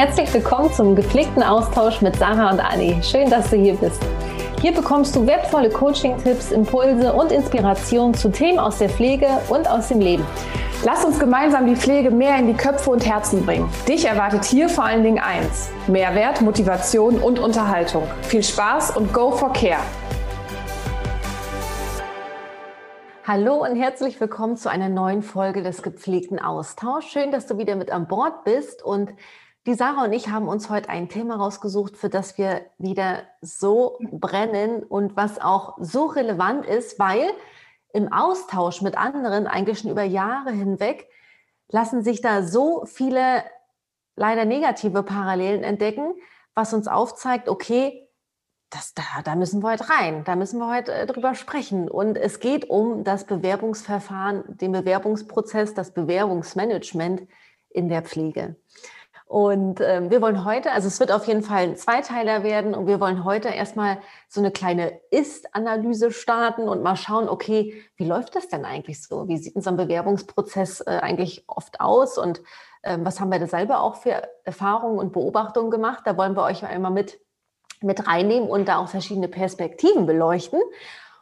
Herzlich willkommen zum gepflegten Austausch mit Sarah und Anni. Schön, dass du hier bist. Hier bekommst du wertvolle Coaching-Tipps, Impulse und Inspiration zu Themen aus der Pflege und aus dem Leben. Lass uns gemeinsam die Pflege mehr in die Köpfe und Herzen bringen. Dich erwartet hier vor allen Dingen eins: Mehrwert, Motivation und Unterhaltung. Viel Spaß und go for care. Hallo und herzlich willkommen zu einer neuen Folge des gepflegten Austauschs. Schön, dass du wieder mit an Bord bist und die Sarah und ich haben uns heute ein Thema rausgesucht, für das wir wieder so brennen und was auch so relevant ist, weil im Austausch mit anderen, eigentlich schon über Jahre hinweg, lassen sich da so viele leider negative Parallelen entdecken, was uns aufzeigt, okay, das, da, da müssen wir heute rein, da müssen wir heute äh, drüber sprechen. Und es geht um das Bewerbungsverfahren, den Bewerbungsprozess, das Bewerbungsmanagement in der Pflege. Und ähm, wir wollen heute, also es wird auf jeden Fall ein Zweiteiler werden und wir wollen heute erstmal so eine kleine Ist-Analyse starten und mal schauen, okay, wie läuft das denn eigentlich so? Wie sieht unser Bewerbungsprozess äh, eigentlich oft aus und ähm, was haben wir da selber auch für Erfahrungen und Beobachtungen gemacht? Da wollen wir euch einmal mit, mit reinnehmen und da auch verschiedene Perspektiven beleuchten.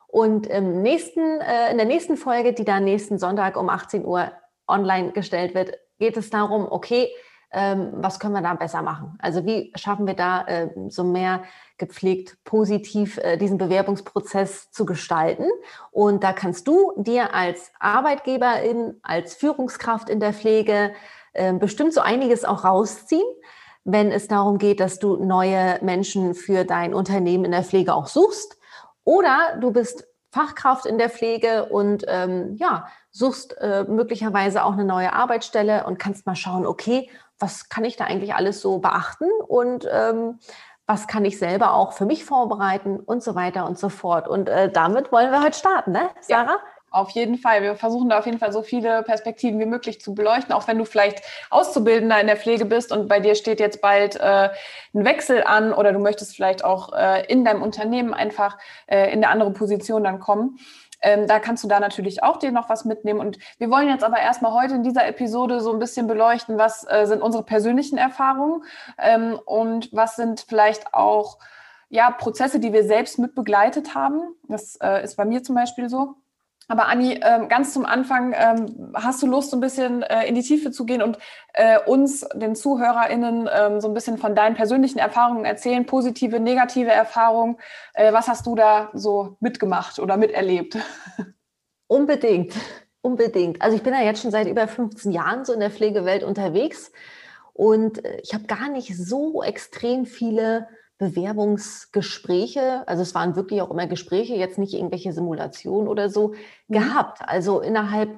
Und im nächsten, äh, in der nächsten Folge, die dann nächsten Sonntag um 18 Uhr online gestellt wird, geht es darum, okay, ähm, was können wir da besser machen? Also wie schaffen wir da äh, so mehr gepflegt positiv äh, diesen Bewerbungsprozess zu gestalten? Und da kannst du dir als Arbeitgeberin, als Führungskraft in der Pflege äh, bestimmt so einiges auch rausziehen wenn es darum geht, dass du neue Menschen für dein Unternehmen in der Pflege auch suchst. Oder du bist Fachkraft in der Pflege und ähm, ja, suchst äh, möglicherweise auch eine neue Arbeitsstelle und kannst mal schauen, okay, was kann ich da eigentlich alles so beachten und ähm, was kann ich selber auch für mich vorbereiten und so weiter und so fort. Und äh, damit wollen wir heute starten, ne, Sarah? Ja. Auf jeden Fall. Wir versuchen da auf jeden Fall so viele Perspektiven wie möglich zu beleuchten, auch wenn du vielleicht Auszubildender in der Pflege bist und bei dir steht jetzt bald äh, ein Wechsel an oder du möchtest vielleicht auch äh, in deinem Unternehmen einfach äh, in eine andere Position dann kommen. Ähm, da kannst du da natürlich auch dir noch was mitnehmen. Und wir wollen jetzt aber erstmal heute in dieser Episode so ein bisschen beleuchten, was äh, sind unsere persönlichen Erfahrungen ähm, und was sind vielleicht auch ja, Prozesse, die wir selbst mit begleitet haben. Das äh, ist bei mir zum Beispiel so. Aber Anni, ähm, ganz zum Anfang, ähm, hast du Lust, so ein bisschen äh, in die Tiefe zu gehen und äh, uns, den ZuhörerInnen, ähm, so ein bisschen von deinen persönlichen Erfahrungen erzählen, positive, negative Erfahrungen. Äh, was hast du da so mitgemacht oder miterlebt? Unbedingt, unbedingt. Also ich bin ja jetzt schon seit über 15 Jahren so in der Pflegewelt unterwegs und ich habe gar nicht so extrem viele Bewerbungsgespräche, also es waren wirklich auch immer Gespräche, jetzt nicht irgendwelche Simulationen oder so, mhm. gehabt. Also innerhalb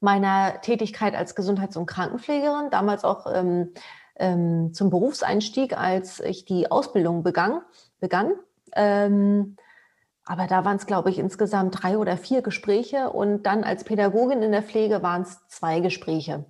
meiner Tätigkeit als Gesundheits- und Krankenpflegerin, damals auch ähm, ähm, zum Berufseinstieg, als ich die Ausbildung begann. begann. Ähm, aber da waren es, glaube ich, insgesamt drei oder vier Gespräche und dann als Pädagogin in der Pflege waren es zwei Gespräche.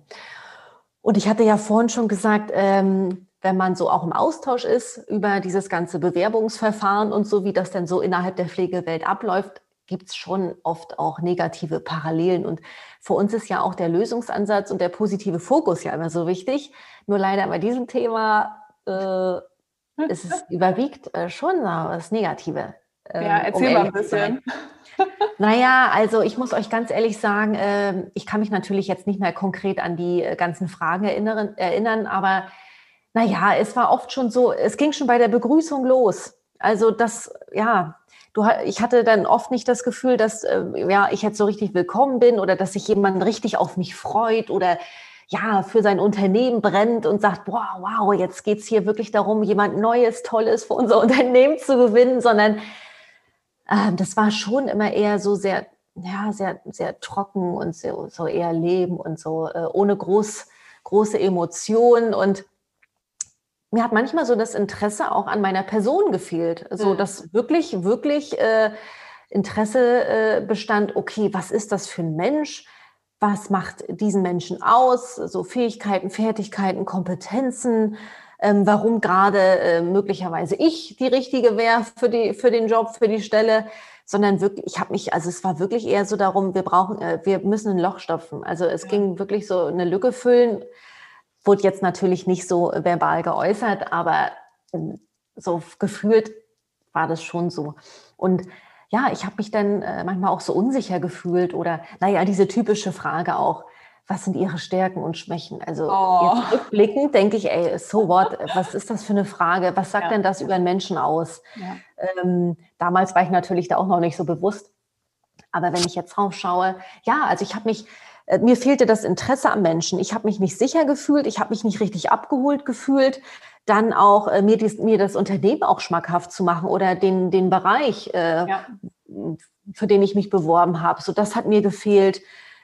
Und ich hatte ja vorhin schon gesagt, ähm, wenn man so auch im Austausch ist über dieses ganze Bewerbungsverfahren und so, wie das denn so innerhalb der Pflegewelt abläuft, gibt es schon oft auch negative Parallelen. Und für uns ist ja auch der Lösungsansatz und der positive Fokus ja immer so wichtig. Nur leider bei diesem Thema äh, ist es überwiegt äh, schon das Negative. Äh, ja, erzähl um mal ein bisschen. Naja, also ich muss euch ganz ehrlich sagen, äh, ich kann mich natürlich jetzt nicht mehr konkret an die äh, ganzen Fragen erinnern, erinnern aber naja, es war oft schon so, es ging schon bei der Begrüßung los. Also das, ja, du, ich hatte dann oft nicht das Gefühl, dass äh, ja, ich jetzt so richtig willkommen bin oder dass sich jemand richtig auf mich freut oder ja, für sein Unternehmen brennt und sagt, wow, wow, jetzt geht's hier wirklich darum, jemand Neues, Tolles für unser Unternehmen zu gewinnen, sondern äh, das war schon immer eher so sehr, ja, sehr, sehr trocken und so, so eher Leben und so äh, ohne groß, große Emotionen und mir hat manchmal so das Interesse auch an meiner Person gefehlt. So, mhm. dass wirklich, wirklich äh, Interesse äh, bestand, okay, was ist das für ein Mensch? Was macht diesen Menschen aus? So Fähigkeiten, Fertigkeiten, Kompetenzen. Ähm, warum gerade äh, möglicherweise ich die richtige wäre für, die, für den Job, für die Stelle, sondern wirklich, ich habe mich, also es war wirklich eher so darum, wir brauchen, äh, wir müssen ein Loch stopfen. Also es ja. ging wirklich so eine Lücke füllen Wurde jetzt natürlich nicht so verbal geäußert, aber ähm, so gefühlt war das schon so. Und ja, ich habe mich dann äh, manchmal auch so unsicher gefühlt oder, naja, diese typische Frage auch, was sind ihre Stärken und Schwächen? Also oh. jetzt rückblickend denke ich, ey, so what, was ist das für eine Frage? Was sagt ja. denn das über einen Menschen aus? Ja. Ähm, damals war ich natürlich da auch noch nicht so bewusst. Aber wenn ich jetzt drauf schaue, ja, also ich habe mich, äh, mir fehlte das Interesse am Menschen. Ich habe mich nicht sicher gefühlt, ich habe mich nicht richtig abgeholt gefühlt. Dann auch äh, mir, dies, mir das Unternehmen auch schmackhaft zu machen oder den, den Bereich, äh, ja. für den ich mich beworben habe. So, das hat mir gefehlt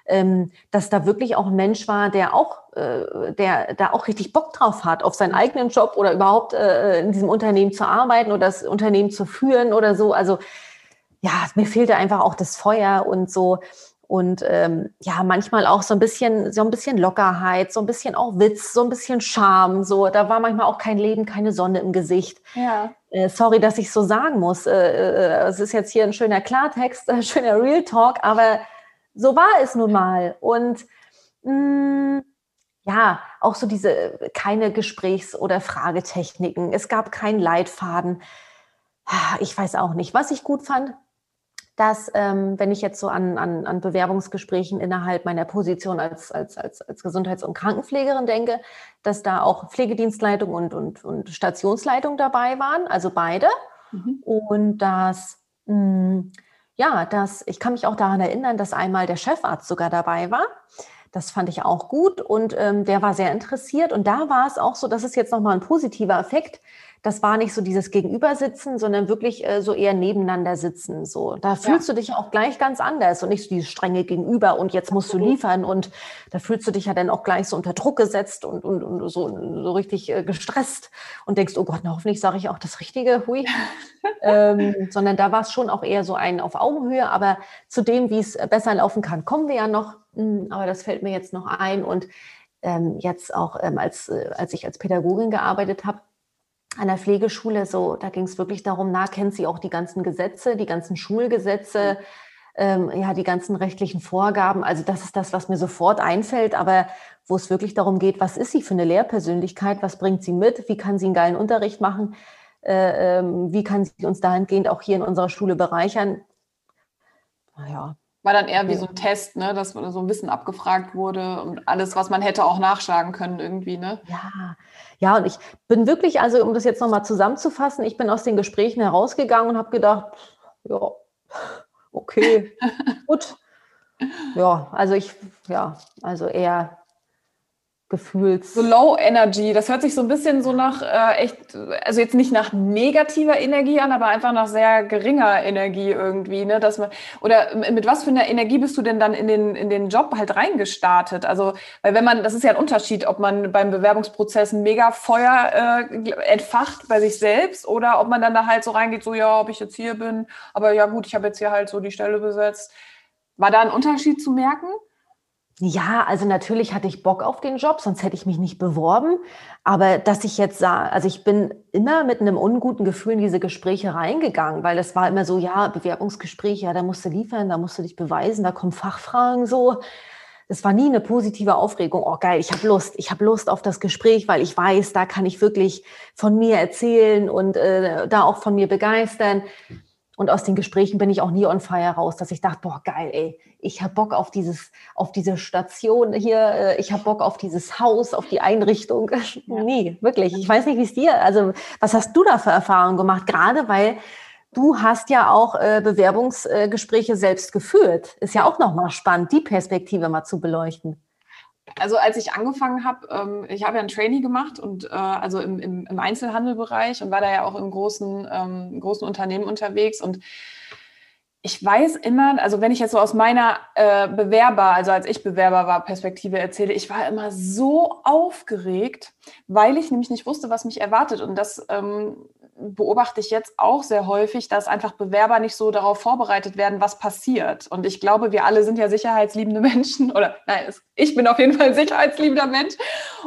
ähm, dass da wirklich auch ein Mensch war, der auch, äh, der da auch richtig Bock drauf hat, auf seinen eigenen Job oder überhaupt äh, in diesem Unternehmen zu arbeiten oder das Unternehmen zu führen oder so. Also ja, mir fehlte einfach auch das Feuer und so und ähm, ja, manchmal auch so ein bisschen, so ein bisschen Lockerheit, so ein bisschen auch Witz, so ein bisschen Charme. So, da war manchmal auch kein Leben, keine Sonne im Gesicht. Ja. Äh, sorry, dass ich so sagen muss. Äh, äh, es ist jetzt hier ein schöner Klartext, ein schöner Real Talk, aber so war es nun mal. Und mh, mm, ja, auch so diese keine Gesprächs- oder Fragetechniken. Es gab keinen Leitfaden. Ich weiß auch nicht. Was ich gut fand, dass, ähm, wenn ich jetzt so an, an, an Bewerbungsgesprächen innerhalb meiner Position als, als, als, als Gesundheits- und Krankenpflegerin denke, dass da auch Pflegedienstleitung und, und, und Stationsleitung dabei waren, also beide. Mhm. Und dass mh, mm, ja, das, ich kann mich auch daran erinnern, dass einmal der Chefarzt sogar dabei war. Das fand ich auch gut und ähm, der war sehr interessiert. Und da war es auch so, das ist jetzt nochmal ein positiver Effekt, das war nicht so dieses Gegenübersitzen, sondern wirklich äh, so eher nebeneinander sitzen. So, da fühlst ja. du dich auch gleich ganz anders und nicht so dieses strenge Gegenüber und jetzt musst du liefern und da fühlst du dich ja dann auch gleich so unter Druck gesetzt und, und, und so, so richtig äh, gestresst und denkst, oh Gott, na, hoffentlich sage ich auch das Richtige, hui. ähm, sondern da war es schon auch eher so ein auf Augenhöhe, aber zu dem, wie es besser laufen kann, kommen wir ja noch. Hm, aber das fällt mir jetzt noch ein und ähm, jetzt auch ähm, als, äh, als ich als Pädagogin gearbeitet habe, an der Pflegeschule, so, da ging es wirklich darum, na, kennt sie auch die ganzen Gesetze, die ganzen Schulgesetze, mhm. ähm, ja, die ganzen rechtlichen Vorgaben. Also das ist das, was mir sofort einfällt, aber wo es wirklich darum geht, was ist sie für eine Lehrpersönlichkeit, was bringt sie mit, wie kann sie einen geilen Unterricht machen, äh, ähm, wie kann sie uns dahingehend auch hier in unserer Schule bereichern. Naja, war dann eher wie so ein Test, ne, dass so ein Wissen abgefragt wurde und alles, was man hätte auch nachschlagen können irgendwie, ne? Ja, ja, und ich bin wirklich, also um das jetzt nochmal zusammenzufassen, ich bin aus den Gesprächen herausgegangen und habe gedacht, ja, okay, gut. Ja, also ich, ja, also eher Gefühls. So Low Energy, das hört sich so ein bisschen so nach äh, echt, also jetzt nicht nach negativer Energie an, aber einfach nach sehr geringer Energie irgendwie, ne? Dass man, oder mit was für einer Energie bist du denn dann in den, in den Job halt reingestartet? Also, weil wenn man, das ist ja ein Unterschied, ob man beim Bewerbungsprozess ein mega Feuer äh, entfacht bei sich selbst oder ob man dann da halt so reingeht, so ja, ob ich jetzt hier bin, aber ja gut, ich habe jetzt hier halt so die Stelle besetzt. War da ein Unterschied zu merken? Ja, also natürlich hatte ich Bock auf den Job, sonst hätte ich mich nicht beworben. Aber dass ich jetzt sah, also ich bin immer mit einem unguten Gefühl in diese Gespräche reingegangen, weil es war immer so, ja, Bewerbungsgespräch, ja, da musst du liefern, da musst du dich beweisen, da kommen Fachfragen so. Es war nie eine positive Aufregung. Oh geil, ich habe Lust, ich habe Lust auf das Gespräch, weil ich weiß, da kann ich wirklich von mir erzählen und äh, da auch von mir begeistern. Und aus den Gesprächen bin ich auch nie on fire raus, dass ich dachte, boah, geil, ey, ich habe Bock auf dieses, auf diese Station hier, äh, ich habe Bock auf dieses Haus, auf die Einrichtung. Ja. Nie, wirklich. Ich weiß nicht, wie es dir, also was hast du da für Erfahrungen gemacht? Gerade weil du hast ja auch äh, Bewerbungsgespräche selbst geführt. Ist ja auch nochmal spannend, die Perspektive mal zu beleuchten also als ich angefangen habe, ähm, ich habe ja ein Trainee gemacht und äh, also im, im, im, Einzelhandelbereich und war da ja auch im großen, ähm, großen Unternehmen unterwegs und ich weiß immer, also wenn ich jetzt so aus meiner äh, Bewerber, also als ich Bewerber war, Perspektive erzähle, ich war immer so aufgeregt, weil ich nämlich nicht wusste, was mich erwartet. Und das ähm, beobachte ich jetzt auch sehr häufig, dass einfach Bewerber nicht so darauf vorbereitet werden, was passiert. Und ich glaube, wir alle sind ja sicherheitsliebende Menschen oder nein, ich bin auf jeden Fall ein sicherheitsliebender Mensch.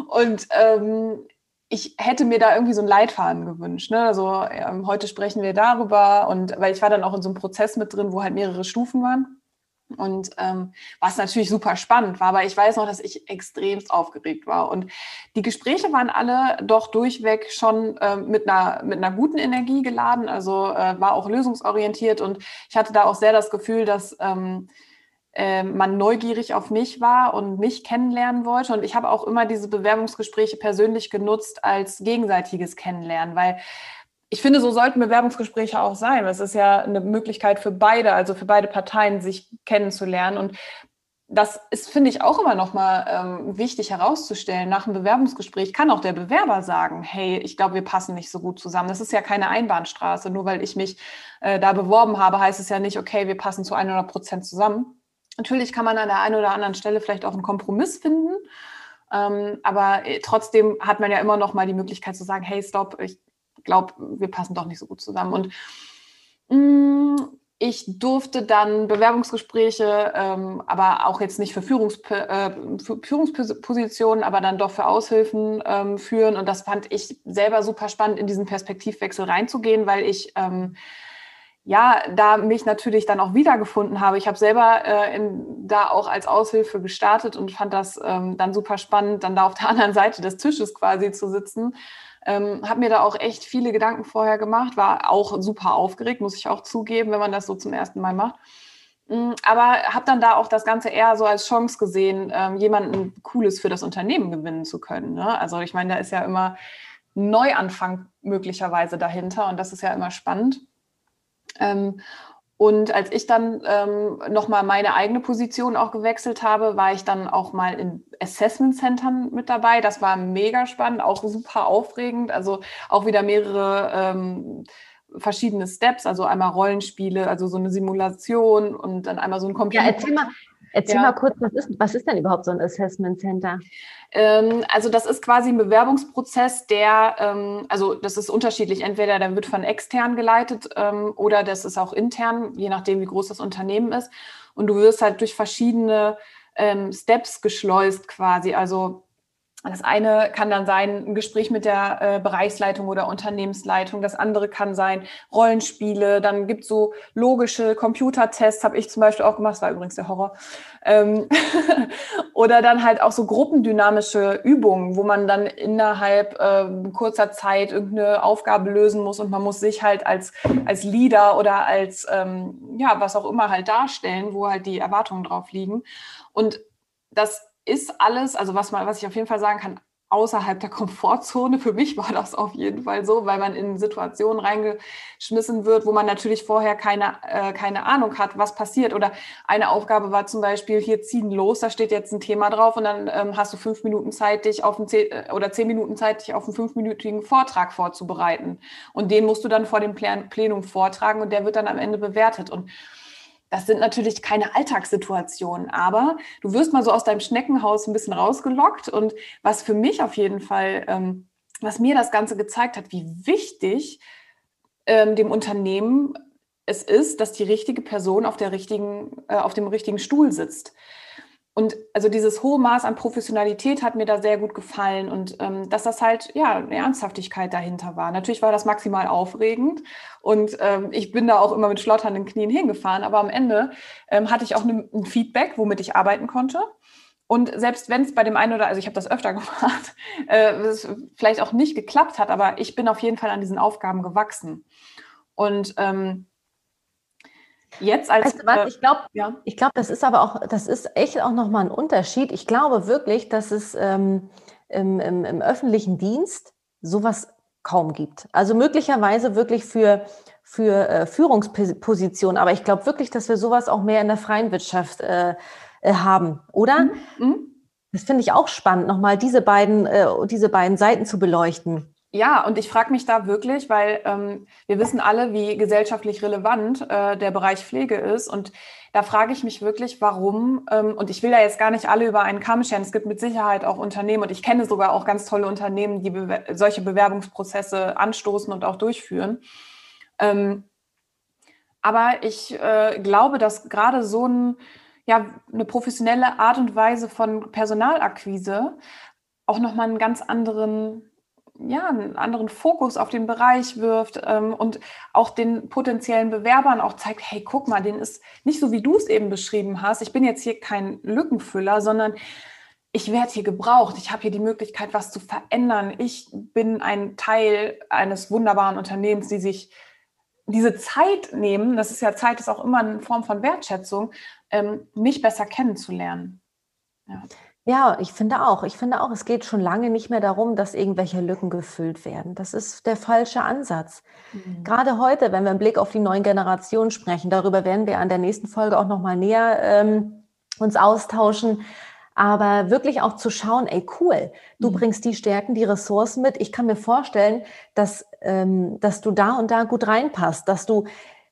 Und ähm, ich hätte mir da irgendwie so einen Leitfaden gewünscht. Ne? Also ähm, heute sprechen wir darüber und weil ich war dann auch in so einem Prozess mit drin, wo halt mehrere Stufen waren. Und ähm, was natürlich super spannend war, aber ich weiß noch, dass ich extremst aufgeregt war. Und die Gespräche waren alle doch durchweg schon äh, mit, einer, mit einer guten Energie geladen, also äh, war auch lösungsorientiert. Und ich hatte da auch sehr das Gefühl, dass ähm, äh, man neugierig auf mich war und mich kennenlernen wollte. Und ich habe auch immer diese Bewerbungsgespräche persönlich genutzt als gegenseitiges Kennenlernen, weil ich finde, so sollten Bewerbungsgespräche auch sein. Es ist ja eine Möglichkeit für beide, also für beide Parteien, sich kennenzulernen. Und das ist, finde ich, auch immer nochmal ähm, wichtig herauszustellen. Nach einem Bewerbungsgespräch kann auch der Bewerber sagen, hey, ich glaube, wir passen nicht so gut zusammen. Das ist ja keine Einbahnstraße. Nur weil ich mich äh, da beworben habe, heißt es ja nicht, okay, wir passen zu 100 Prozent zusammen. Natürlich kann man an der einen oder anderen Stelle vielleicht auch einen Kompromiss finden. Ähm, aber äh, trotzdem hat man ja immer noch mal die Möglichkeit zu sagen, hey, stopp, ich glaube, wir passen doch nicht so gut zusammen. Und mh, mm, ich durfte dann Bewerbungsgespräche, ähm, aber auch jetzt nicht für, Führungs äh, für, Führungspositionen, aber dann doch für Aushilfen ähm, führen. Und das fand ich selber super spannend, in diesen Perspektivwechsel reinzugehen, weil ich ähm, ja, da mich natürlich dann auch wiedergefunden habe. Ich habe selber äh, in, da auch als Aushilfe gestartet und fand das ähm, dann super spannend, dann da auf der anderen Seite des Tisches quasi zu sitzen ähm, habe mir da auch echt viele Gedanken vorher gemacht, war auch super aufgeregt, muss ich auch zugeben, wenn man das so zum ersten Mal macht. Mm, aber habe dann da auch das Ganze eher so als Chance gesehen, ähm, jemanden Cooles für das Unternehmen gewinnen zu können. Ne? Also ich meine, da ist ja immer Neuanfang möglicherweise dahinter und das ist ja immer spannend. Ähm, und als ich dann ähm, nochmal meine eigene Position auch gewechselt habe, war ich dann auch mal in Assessment Centern mit dabei. Das war mega spannend, auch super aufregend. Also auch wieder mehrere ähm, verschiedene Steps, also einmal Rollenspiele, also so eine Simulation und dann einmal so ein Computer. Ja, erzähl mal, erzähl ja. mal kurz, was ist, was ist denn überhaupt so ein Assessment Center? Ähm, also das ist quasi ein Bewerbungsprozess, der, ähm, also das ist unterschiedlich. Entweder der wird von extern geleitet ähm, oder das ist auch intern, je nachdem, wie groß das Unternehmen ist. Und du wirst halt durch verschiedene ähm, Steps geschleust quasi. Also das eine kann dann sein, ein Gespräch mit der äh, Bereichsleitung oder Unternehmensleitung. Das andere kann sein Rollenspiele. Dann gibt es so logische Computertests, habe ich zum Beispiel auch gemacht. Das war übrigens der Horror. Ähm oder dann halt auch so gruppendynamische Übungen, wo man dann innerhalb äh, kurzer Zeit irgendeine Aufgabe lösen muss und man muss sich halt als, als Leader oder als, ähm, ja, was auch immer halt darstellen, wo halt die Erwartungen drauf liegen. Und das ist alles, also was, man, was ich auf jeden Fall sagen kann, außerhalb der Komfortzone. Für mich war das auf jeden Fall so, weil man in Situationen reingeschmissen wird, wo man natürlich vorher keine, äh, keine Ahnung hat, was passiert. Oder eine Aufgabe war zum Beispiel, hier ziehen los, da steht jetzt ein Thema drauf und dann ähm, hast du fünf Minuten Zeit, dich auf einen zehn, äh, oder zehn Minuten Zeit, dich auf einen fünfminütigen Vortrag vorzubereiten. Und den musst du dann vor dem Plenum vortragen und der wird dann am Ende bewertet. Und das sind natürlich keine Alltagssituationen, aber du wirst mal so aus deinem Schneckenhaus ein bisschen rausgelockt. Und was für mich auf jeden Fall, ähm, was mir das Ganze gezeigt hat, wie wichtig ähm, dem Unternehmen es ist, dass die richtige Person auf, der richtigen, äh, auf dem richtigen Stuhl sitzt. Und also dieses hohe Maß an Professionalität hat mir da sehr gut gefallen und ähm, dass das halt ja eine Ernsthaftigkeit dahinter war. Natürlich war das maximal aufregend und ähm, ich bin da auch immer mit schlotternden Knien hingefahren, aber am Ende ähm, hatte ich auch ne, ein Feedback, womit ich arbeiten konnte. Und selbst wenn es bei dem einen oder also ich habe das öfter gemacht, äh, es vielleicht auch nicht geklappt hat, aber ich bin auf jeden Fall an diesen Aufgaben gewachsen. Und ähm, Jetzt als weißt du was, ich glaube, ja. ich glaube, das ist aber auch, das ist echt auch nochmal ein Unterschied. Ich glaube wirklich, dass es ähm, im, im, im, öffentlichen Dienst sowas kaum gibt. Also möglicherweise wirklich für, für äh, Führungspositionen, aber ich glaube wirklich, dass wir sowas auch mehr in der freien Wirtschaft äh, äh, haben, oder? Mhm. Mhm. Das finde ich auch spannend, nochmal diese beiden, äh, diese beiden Seiten zu beleuchten. Ja, und ich frage mich da wirklich, weil ähm, wir wissen alle, wie gesellschaftlich relevant äh, der Bereich Pflege ist. Und da frage ich mich wirklich, warum, ähm, und ich will da jetzt gar nicht alle über einen Kamm scheren, es gibt mit Sicherheit auch Unternehmen, und ich kenne sogar auch ganz tolle Unternehmen, die be solche Bewerbungsprozesse anstoßen und auch durchführen. Ähm, aber ich äh, glaube, dass gerade so ein, ja, eine professionelle Art und Weise von Personalakquise auch nochmal einen ganz anderen ja, einen anderen Fokus auf den Bereich wirft ähm, und auch den potenziellen Bewerbern auch zeigt, hey, guck mal, den ist nicht so, wie du es eben beschrieben hast. Ich bin jetzt hier kein Lückenfüller, sondern ich werde hier gebraucht. Ich habe hier die Möglichkeit, was zu verändern. Ich bin ein Teil eines wunderbaren Unternehmens, die sich diese Zeit nehmen, das ist ja Zeit, ist auch immer eine Form von Wertschätzung, ähm, mich besser kennenzulernen. Ja. Ja, ich finde auch. Ich finde auch, es geht schon lange nicht mehr darum, dass irgendwelche Lücken gefüllt werden. Das ist der falsche Ansatz. Mhm. Gerade heute, wenn wir einen Blick auf die neuen Generationen sprechen, darüber werden wir an der nächsten Folge auch noch mal näher ähm, uns austauschen. Aber wirklich auch zu schauen, ey, cool, du mhm. bringst die Stärken, die Ressourcen mit. Ich kann mir vorstellen, dass, ähm, dass du da und da gut reinpasst, dass du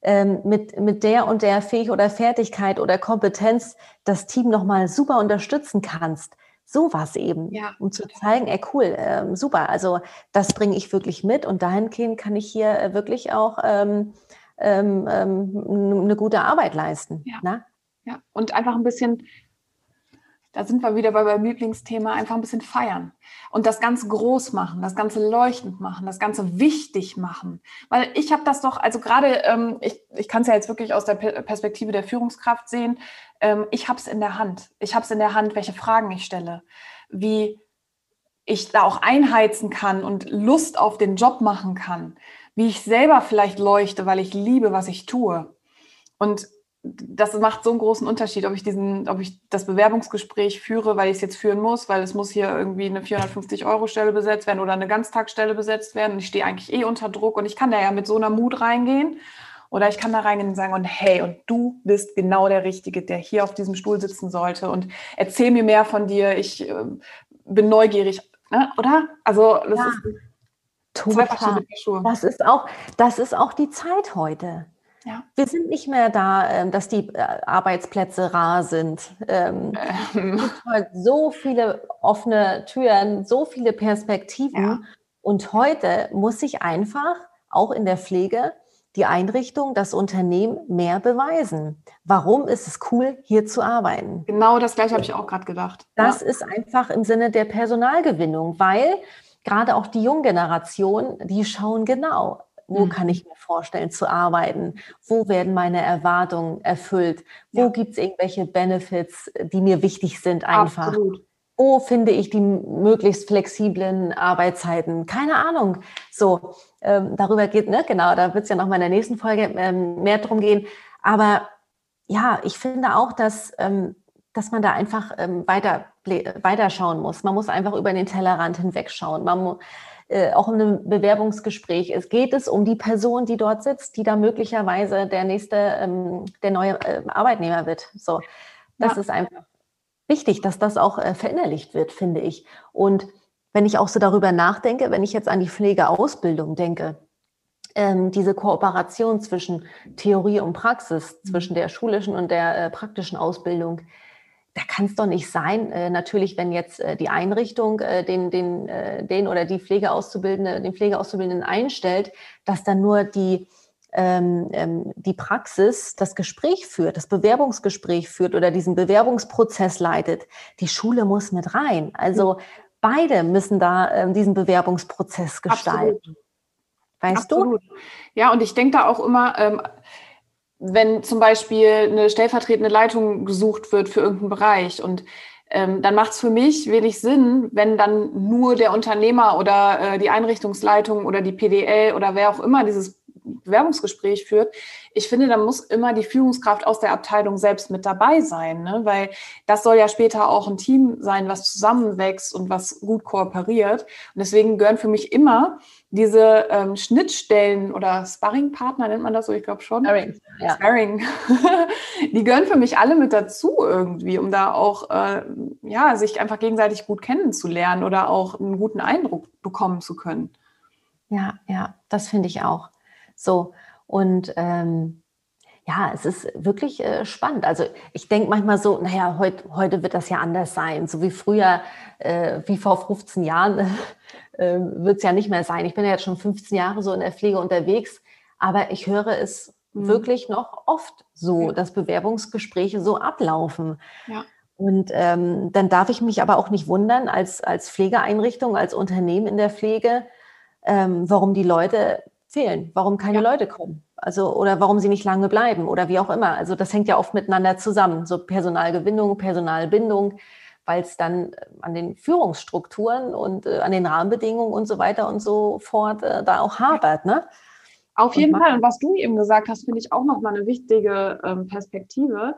ähm, mit, mit der und der Fähigkeit oder Fertigkeit oder Kompetenz das Team nochmal super unterstützen kannst. Sowas eben, ja, um zu zeigen, ey cool, ähm, super, also das bringe ich wirklich mit und dahingehend kann ich hier äh, wirklich auch ähm, ähm, ähm, eine gute Arbeit leisten. Ja. Ne? ja, und einfach ein bisschen da sind wir wieder bei meinem Lieblingsthema, einfach ein bisschen feiern und das Ganze groß machen, das Ganze leuchtend machen, das Ganze wichtig machen. Weil ich habe das doch, also gerade, ähm, ich, ich kann es ja jetzt wirklich aus der Perspektive der Führungskraft sehen, ähm, ich habe es in der Hand. Ich habe es in der Hand, welche Fragen ich stelle, wie ich da auch einheizen kann und Lust auf den Job machen kann, wie ich selber vielleicht leuchte, weil ich liebe, was ich tue. Und das macht so einen großen Unterschied, ob ich diesen, ob ich das Bewerbungsgespräch führe, weil ich es jetzt führen muss, weil es muss hier irgendwie eine 450-Euro-Stelle besetzt werden oder eine Ganztagsstelle besetzt werden. Und ich stehe eigentlich eh unter Druck und ich kann da ja mit so einer Mut reingehen. Oder ich kann da reingehen und sagen, und hey, und du bist genau der Richtige, der hier auf diesem Stuhl sitzen sollte. Und erzähl mir mehr von dir. Ich äh, bin neugierig. Ne? Oder? Also das ja. ist Total. Das ist auch, das ist auch die Zeit heute. Ja. Wir sind nicht mehr da, ähm, dass die äh, Arbeitsplätze rar sind. Ähm, ähm. Es gibt so viele offene Türen, so viele Perspektiven. Ja. Und heute muss sich einfach auch in der Pflege die Einrichtung, das Unternehmen mehr beweisen. Warum ist es cool, hier zu arbeiten? Genau das gleiche habe ich auch gerade gedacht. Das ja. ist einfach im Sinne der Personalgewinnung, weil gerade auch die junge Generation, die schauen genau, wo mhm. kann ich mir vorstellen zu arbeiten? Wo werden meine Erwartungen erfüllt? Wo ja. gibt es irgendwelche Benefits, die mir wichtig sind einfach? Absolut. Wo finde ich die möglichst flexiblen Arbeitszeiten? Keine Ahnung. So, ähm, darüber geht, ne, genau, da wird es ja noch mal in der nächsten Folge ähm, mehr drum gehen. Aber ja, ich finde auch, dass, ähm, dass man da einfach ähm, weiter, weiter schauen muss. Man muss einfach über den Tellerrand hinwegschauen. Man muss äh, auch in einem Bewerbungsgespräch ist, geht es um die Person, die dort sitzt, die da möglicherweise der nächste, ähm, der neue äh, Arbeitnehmer wird. So, das ja. ist einfach wichtig, dass das auch äh, verinnerlicht wird, finde ich. Und wenn ich auch so darüber nachdenke, wenn ich jetzt an die Pflegeausbildung denke, ähm, diese Kooperation zwischen Theorie und Praxis, zwischen der schulischen und der äh, praktischen Ausbildung, da kann es doch nicht sein. Äh, natürlich, wenn jetzt äh, die Einrichtung äh, den, den, äh, den oder die Pflegeauszubildende, den Pflegeauszubildenden einstellt, dass dann nur die, ähm, ähm, die Praxis das Gespräch führt, das Bewerbungsgespräch führt oder diesen Bewerbungsprozess leitet. Die Schule muss mit rein. Also beide müssen da ähm, diesen Bewerbungsprozess gestalten. Absolut. Weißt Absolut. du? Ja, und ich denke da auch immer, ähm, wenn zum Beispiel eine stellvertretende Leitung gesucht wird für irgendeinen Bereich und ähm, dann macht es für mich wenig Sinn, wenn dann nur der Unternehmer oder äh, die Einrichtungsleitung oder die PDL oder wer auch immer dieses Bewerbungsgespräch führt. Ich finde, da muss immer die Führungskraft aus der Abteilung selbst mit dabei sein, ne? weil das soll ja später auch ein Team sein, was zusammenwächst und was gut kooperiert. Und deswegen gehören für mich immer diese ähm, Schnittstellen oder Sparring-Partner nennt man das so, ich glaube schon. Sparring. Ja. Sparring. die gehören für mich alle mit dazu irgendwie, um da auch äh, ja, sich einfach gegenseitig gut kennenzulernen oder auch einen guten Eindruck bekommen zu können. Ja, ja, das finde ich auch. So, und ähm, ja, es ist wirklich äh, spannend. Also ich denke manchmal so, naja, heut, heute wird das ja anders sein. So wie früher, äh, wie vor 15 Jahren äh, wird es ja nicht mehr sein. Ich bin ja jetzt schon 15 Jahre so in der Pflege unterwegs, aber ich höre es mhm. wirklich noch oft so, dass Bewerbungsgespräche so ablaufen. Ja. Und ähm, dann darf ich mich aber auch nicht wundern, als, als Pflegeeinrichtung, als Unternehmen in der Pflege, ähm, warum die Leute fehlen, warum keine ja. Leute kommen. Also, oder warum sie nicht lange bleiben oder wie auch immer. Also, das hängt ja oft miteinander zusammen. So Personalgewinnung, Personalbindung, weil es dann äh, an den Führungsstrukturen und äh, an den Rahmenbedingungen und so weiter und so fort äh, da auch hapert. Ne? Auf jeden Fall. Und was du eben gesagt hast, finde ich auch nochmal eine wichtige ähm, Perspektive.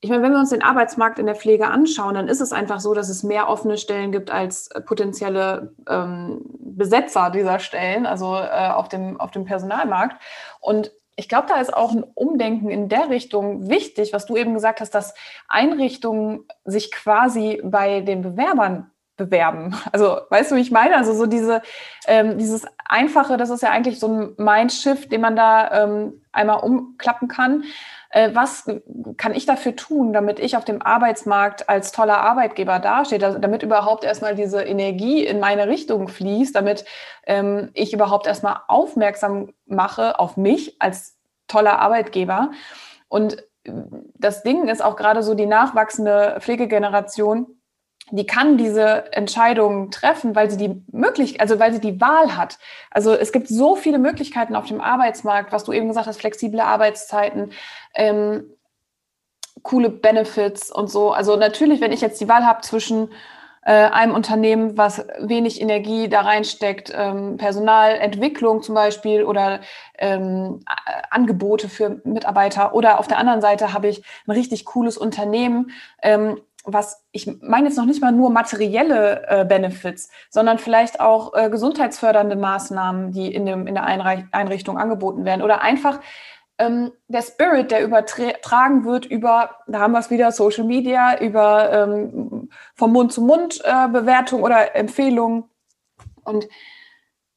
Ich meine, wenn wir uns den Arbeitsmarkt in der Pflege anschauen, dann ist es einfach so, dass es mehr offene Stellen gibt als äh, potenzielle ähm, Besetzer dieser Stellen, also äh, auf, dem, auf dem Personalmarkt. Und ich glaube, da ist auch ein Umdenken in der Richtung wichtig, was du eben gesagt hast, dass Einrichtungen sich quasi bei den Bewerbern bewerben. Also, weißt du, wie ich meine? Also so diese, ähm, dieses Einfache, das ist ja eigentlich so ein Mindshift, den man da ähm, einmal umklappen kann. Äh, was kann ich dafür tun, damit ich auf dem Arbeitsmarkt als toller Arbeitgeber dastehe, damit überhaupt erstmal diese Energie in meine Richtung fließt, damit ähm, ich überhaupt erstmal aufmerksam mache auf mich als toller Arbeitgeber. Und äh, das Ding ist auch gerade so die nachwachsende Pflegegeneration, die kann diese Entscheidungen treffen, weil sie die möglich, also weil sie die Wahl hat. Also es gibt so viele Möglichkeiten auf dem Arbeitsmarkt, was du eben gesagt hast, flexible Arbeitszeiten, ähm, coole Benefits und so. Also natürlich, wenn ich jetzt die Wahl habe zwischen äh, einem Unternehmen, was wenig Energie da reinsteckt, ähm, Personalentwicklung zum Beispiel oder ähm, Angebote für Mitarbeiter oder auf der anderen Seite habe ich ein richtig cooles Unternehmen, ähm, was ich meine jetzt noch nicht mal nur materielle äh, Benefits, sondern vielleicht auch äh, gesundheitsfördernde Maßnahmen, die in, dem, in der Einreich Einrichtung angeboten werden oder einfach ähm, der Spirit, der übertragen wird über, da haben wir es wieder, Social Media, über ähm, vom Mund zu Mund äh, Bewertung oder Empfehlungen und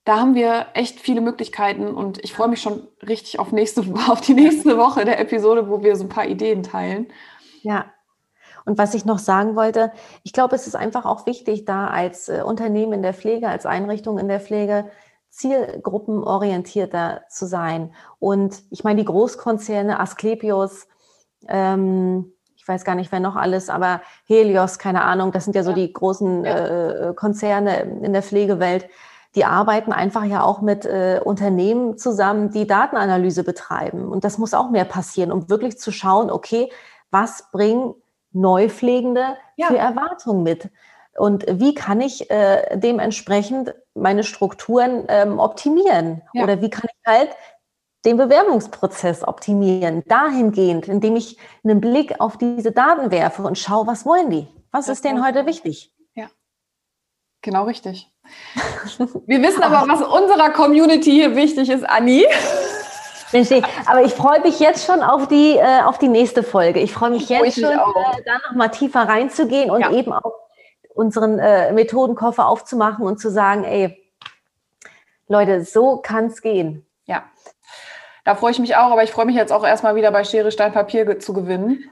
da haben wir echt viele Möglichkeiten und ich freue mich schon richtig auf, nächste, auf die nächste Woche der Episode, wo wir so ein paar Ideen teilen. Ja, und was ich noch sagen wollte, ich glaube, es ist einfach auch wichtig, da als äh, Unternehmen in der Pflege, als Einrichtung in der Pflege zielgruppenorientierter zu sein. Und ich meine, die Großkonzerne, Asklepios, ähm, ich weiß gar nicht, wer noch alles, aber Helios, keine Ahnung, das sind ja so die großen ja. äh, Konzerne in der Pflegewelt. Die arbeiten einfach ja auch mit äh, Unternehmen zusammen, die Datenanalyse betreiben. Und das muss auch mehr passieren, um wirklich zu schauen, okay, was bringen Neupflegende ja. für Erwartungen mit? Und wie kann ich äh, dementsprechend meine Strukturen ähm, optimieren? Ja. Oder wie kann ich halt den Bewerbungsprozess optimieren, dahingehend, indem ich einen Blick auf diese Daten werfe und schaue, was wollen die? Was das ist denen heute wichtig? Ja, genau richtig. Wir wissen aber, was unserer Community hier wichtig ist, Anni. Aber ich freue mich jetzt schon auf die, äh, auf die nächste Folge. Ich freue mich jetzt schon, äh, da nochmal tiefer reinzugehen und ja. eben auch unseren äh, Methodenkoffer aufzumachen und zu sagen, ey, Leute, so kann es gehen. Da freue ich mich auch, aber ich freue mich jetzt auch erstmal wieder bei Schere, Stein, Papier zu gewinnen.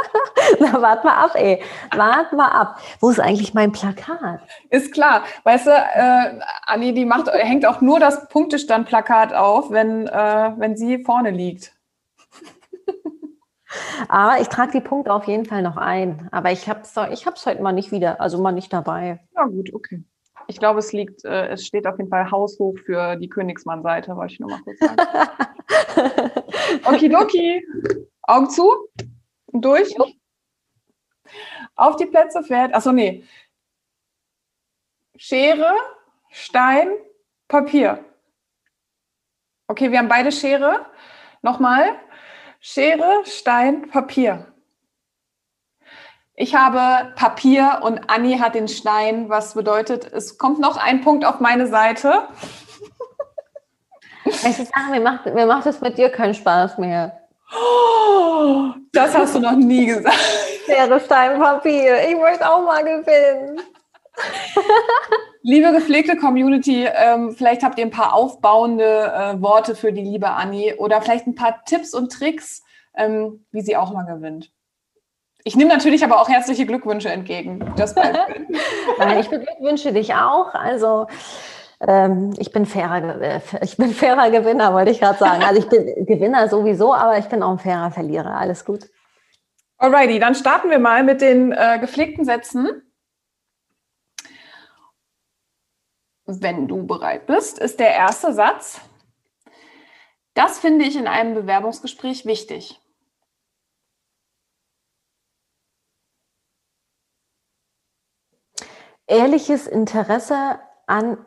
Na, wart mal ab, ey. Wart mal ab. Wo ist eigentlich mein Plakat? Ist klar. Weißt du, äh, Anni, die macht, hängt auch nur das Punktestand-Plakat auf, wenn, äh, wenn sie vorne liegt. Aber ich trage die Punkte auf jeden Fall noch ein. Aber ich habe es ich heute mal nicht wieder, also mal nicht dabei. Ja, gut, okay. Ich glaube, es liegt, äh, es steht auf jeden Fall haushoch für die Königsmann-Seite, wollte ich nur mal kurz sagen. Okidoki. Augen zu und durch. Auf die Plätze fährt. Achso, nee. Schere, Stein, Papier. Okay, wir haben beide Schere. Nochmal. Schere, Stein, Papier. Ich habe Papier und Anni hat den Stein, was bedeutet, es kommt noch ein Punkt auf meine Seite. Ich sage, mir macht, mir macht es mit dir keinen Spaß mehr. Oh, das hast du noch nie gesagt. Schere, Stein, Papier. Ich möchte auch mal gewinnen. Liebe gepflegte Community, ähm, vielleicht habt ihr ein paar aufbauende äh, Worte für die liebe Anni oder vielleicht ein paar Tipps und Tricks, ähm, wie sie auch mal gewinnt. Ich nehme natürlich aber auch herzliche Glückwünsche entgegen. Das ich beglückwünsche dich auch. Also ähm, ich bin fairer, äh, ich bin fairer Gewinner, wollte ich gerade sagen. Also ich bin Gewinner sowieso, aber ich bin auch ein fairer Verlierer. Alles gut. Alrighty, dann starten wir mal mit den äh, gepflegten Sätzen. wenn du bereit bist, ist der erste Satz. Das finde ich in einem Bewerbungsgespräch wichtig. Ehrliches Interesse an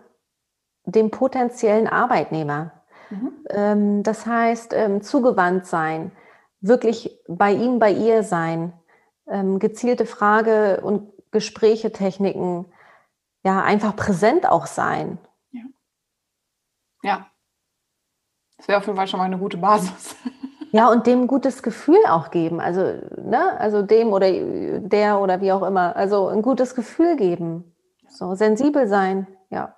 dem potenziellen Arbeitnehmer. Mhm. Ähm, das heißt, ähm, zugewandt sein, wirklich bei ihm, bei ihr sein, ähm, gezielte Frage- und Gesprächetechniken, ja, einfach präsent auch sein. Ja. ja. Das wäre auf jeden Fall schon mal eine gute Basis. Ja, und dem ein gutes Gefühl auch geben. Also, ne, also dem oder der oder wie auch immer. Also ein gutes Gefühl geben. So sensibel sein, ja.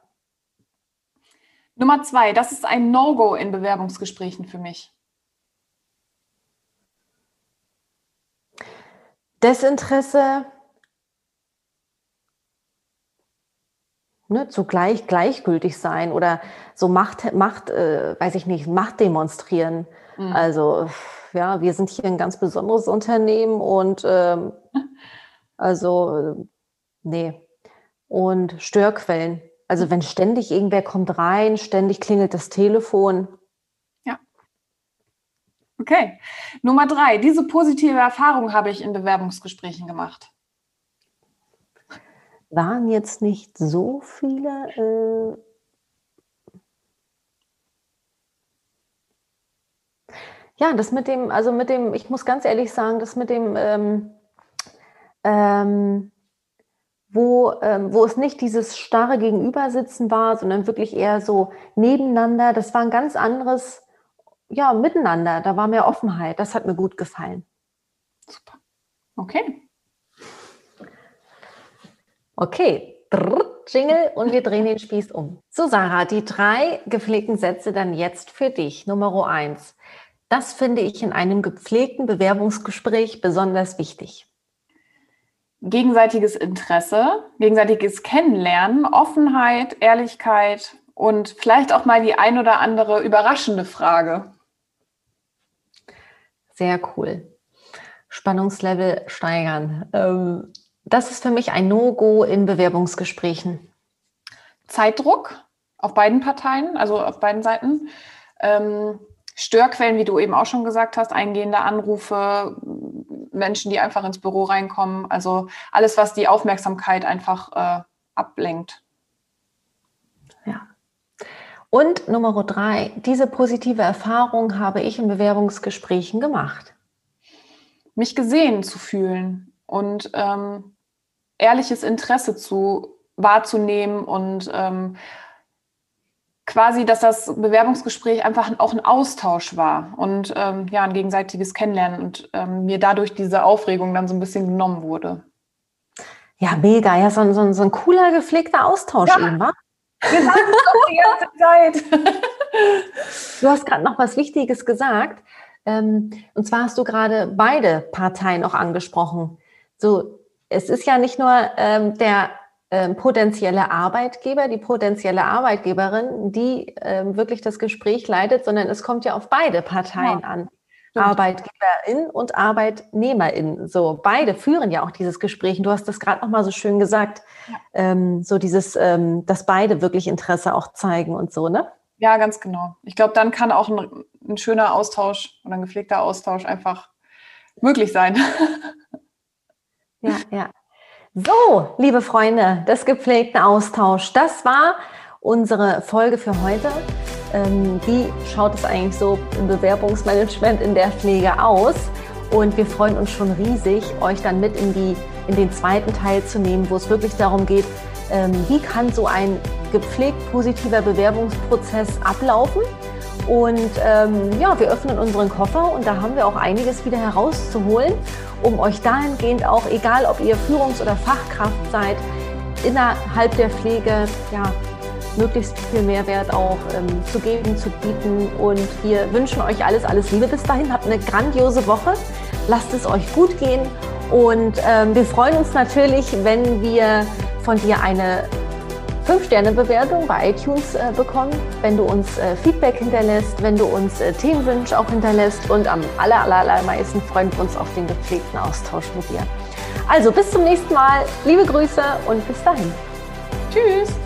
Nummer zwei, das ist ein No-Go in Bewerbungsgesprächen für mich. Desinteresse, ne, zugleich gleichgültig sein oder so Macht, Macht äh, weiß ich nicht, Macht demonstrieren. Mhm. Also, ja, wir sind hier ein ganz besonderes Unternehmen und ähm, also, nee. Und Störquellen. Also wenn ständig irgendwer kommt rein, ständig klingelt das Telefon. Ja. Okay. Nummer drei. Diese positive Erfahrung habe ich in Bewerbungsgesprächen gemacht. Waren jetzt nicht so viele. Äh ja, das mit dem, also mit dem, ich muss ganz ehrlich sagen, das mit dem ähm, ähm, wo, ähm, wo es nicht dieses starre Gegenübersitzen war, sondern wirklich eher so nebeneinander. Das war ein ganz anderes, ja, Miteinander. Da war mehr Offenheit. Das hat mir gut gefallen. Super. Okay. Okay. Jingle und wir drehen den Spieß um. So, Sarah, die drei gepflegten Sätze dann jetzt für dich. Nummer eins. Das finde ich in einem gepflegten Bewerbungsgespräch besonders wichtig gegenseitiges Interesse, gegenseitiges Kennenlernen, Offenheit, Ehrlichkeit und vielleicht auch mal die ein oder andere überraschende Frage. Sehr cool. Spannungslevel steigern. Ähm, das ist für mich ein No-Go in Bewerbungsgesprächen. Zeitdruck auf beiden Parteien, also auf beiden Seiten. Ähm, Störquellen, wie du eben auch schon gesagt hast, eingehende Anrufe, Menschen, die einfach ins Büro reinkommen. Also alles, was die Aufmerksamkeit einfach äh, ablenkt. Ja. Und Nummer drei, diese positive Erfahrung habe ich in Bewerbungsgesprächen gemacht. Mich gesehen zu fühlen und ähm, ehrliches Interesse zu wahrzunehmen und ähm, quasi, dass das Bewerbungsgespräch einfach auch ein Austausch war und ähm, ja, ein gegenseitiges Kennenlernen und ähm, mir dadurch diese Aufregung dann so ein bisschen genommen wurde. Ja, mega. Ja, so, so, so ein cooler, gepflegter Austausch ja. eben, wa? Doch die ganze Zeit. du hast gerade noch was Wichtiges gesagt. Ähm, und zwar hast du gerade beide Parteien auch angesprochen. So, es ist ja nicht nur ähm, der ähm, potenzielle Arbeitgeber, die potenzielle Arbeitgeberin, die ähm, wirklich das Gespräch leitet, sondern es kommt ja auf beide Parteien ja. an. Stimmt. Arbeitgeberin und Arbeitnehmerin. So, beide führen ja auch dieses Gespräch. Und du hast das gerade nochmal so schön gesagt. Ja. Ähm, so dieses, ähm, dass beide wirklich Interesse auch zeigen und so, ne? Ja, ganz genau. Ich glaube, dann kann auch ein, ein schöner Austausch oder ein gepflegter Austausch einfach möglich sein. Ja, ja. So, liebe Freunde des gepflegten Austausch, das war unsere Folge für heute. Ähm, wie schaut es eigentlich so im Bewerbungsmanagement in der Pflege aus? Und wir freuen uns schon riesig, euch dann mit in, die, in den zweiten Teil zu nehmen, wo es wirklich darum geht, ähm, wie kann so ein gepflegt positiver Bewerbungsprozess ablaufen? Und ähm, ja, wir öffnen unseren Koffer und da haben wir auch einiges wieder herauszuholen, um euch dahingehend auch, egal ob ihr Führungs- oder Fachkraft seid, innerhalb der Pflege ja, möglichst viel Mehrwert auch ähm, zu geben, zu bieten. Und wir wünschen euch alles, alles Liebe bis dahin. Habt eine grandiose Woche. Lasst es euch gut gehen. Und ähm, wir freuen uns natürlich, wenn wir von dir eine 5-Sterne-Bewertung bei iTunes äh, bekommen, wenn du uns äh, Feedback hinterlässt, wenn du uns äh, Themenwünsche auch hinterlässt und am aller, aller, allermeisten freuen wir uns auf den gepflegten Austausch mit dir. Also bis zum nächsten Mal, liebe Grüße und bis dahin. Tschüss!